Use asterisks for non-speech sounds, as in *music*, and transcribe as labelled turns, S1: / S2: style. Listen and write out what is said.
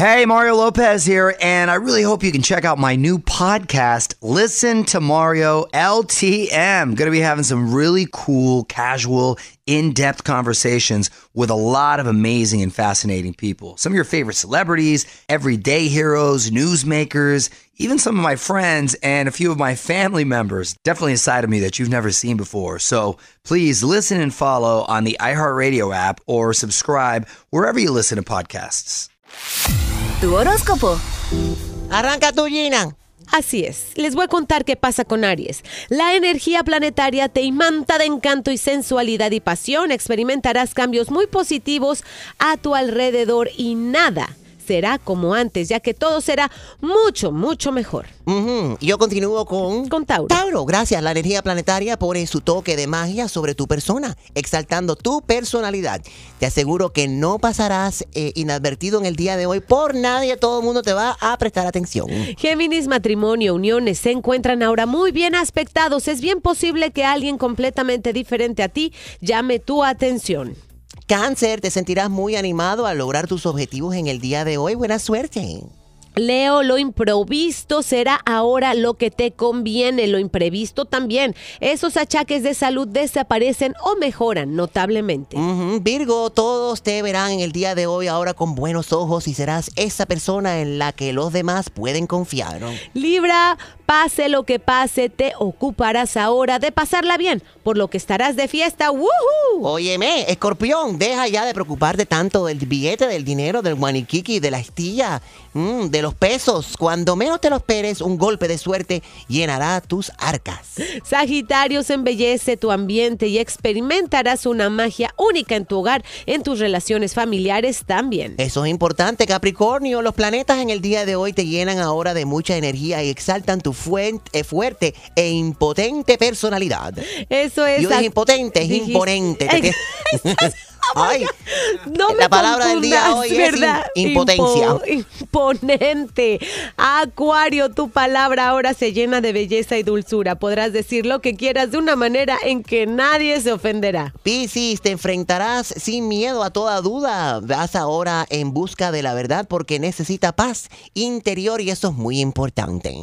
S1: Hey, Mario Lopez here, and I really hope you can check out my new podcast, Listen to Mario LTM. Going to be having some really cool, casual, in depth conversations with a lot of amazing and fascinating people. Some of your favorite celebrities, everyday heroes, newsmakers, even some of my friends, and a few of my family members. Definitely a side of me that you've never seen before. So please listen and follow on the iHeartRadio app or subscribe wherever you listen to podcasts.
S2: Tu horóscopo.
S3: Arranca tu Gina.
S4: Así es, les voy a contar qué pasa con Aries. La energía planetaria te imanta de encanto y sensualidad y pasión. Experimentarás cambios muy positivos a tu alrededor y nada será como antes, ya que todo será mucho, mucho mejor.
S3: Ujú, Yo continúo con...
S4: Con Tauro.
S3: Tauro, gracias. La energía planetaria pone su toque de magia sobre tu persona, exaltando tu personalidad. Te aseguro que no pasarás eh, inadvertido en el día de hoy por nadie. Todo el mundo te va a prestar atención.
S4: Géminis, matrimonio, uniones se encuentran ahora muy bien aspectados. Es bien posible que alguien completamente diferente a ti llame tu atención.
S3: Cáncer, te sentirás muy animado al lograr tus objetivos en el día de hoy. Buena suerte.
S4: Leo, lo improvisto será ahora lo que te conviene, lo imprevisto también. Esos achaques de salud desaparecen o mejoran notablemente.
S3: Virgo, todos te verán en el día de hoy ahora con buenos ojos y serás esa persona en la que los demás pueden confiar. ¿no?
S4: Libra, pase lo que pase, te ocuparás ahora de pasarla bien, por lo que estarás de fiesta. ¡Woohoo!
S3: Óyeme, escorpión, deja ya de preocuparte tanto del billete, del dinero, del guaniquiqui, de la estilla, mm, de los pesos. Cuando menos te lo esperes, un golpe de suerte llenará tus arcas.
S4: Sagitario, se embellece tu ambiente y experimentarás una magia única en tu hogar, en tus relaciones familiares también.
S3: Eso es importante, Capricornio. Los planetas en el día de hoy te llenan ahora de mucha energía y exaltan tu fuen- eh, fuerte e impotente personalidad.
S4: Eso es.
S3: Yo dije imponente, *laughs* es *laughs* imponente.
S4: Ay, No me
S3: La palabra del día hoy es
S4: ¿verdad?
S3: im- impotencia.
S4: Impo- imponente. Acuario, tu palabra ahora se llena de belleza y dulzura. Podrás decir lo que quieras de una manera en que nadie se ofenderá.
S3: Piscis, te enfrentarás sin miedo a toda duda. Vas ahora en busca de la verdad porque necesita paz interior y eso es muy importante.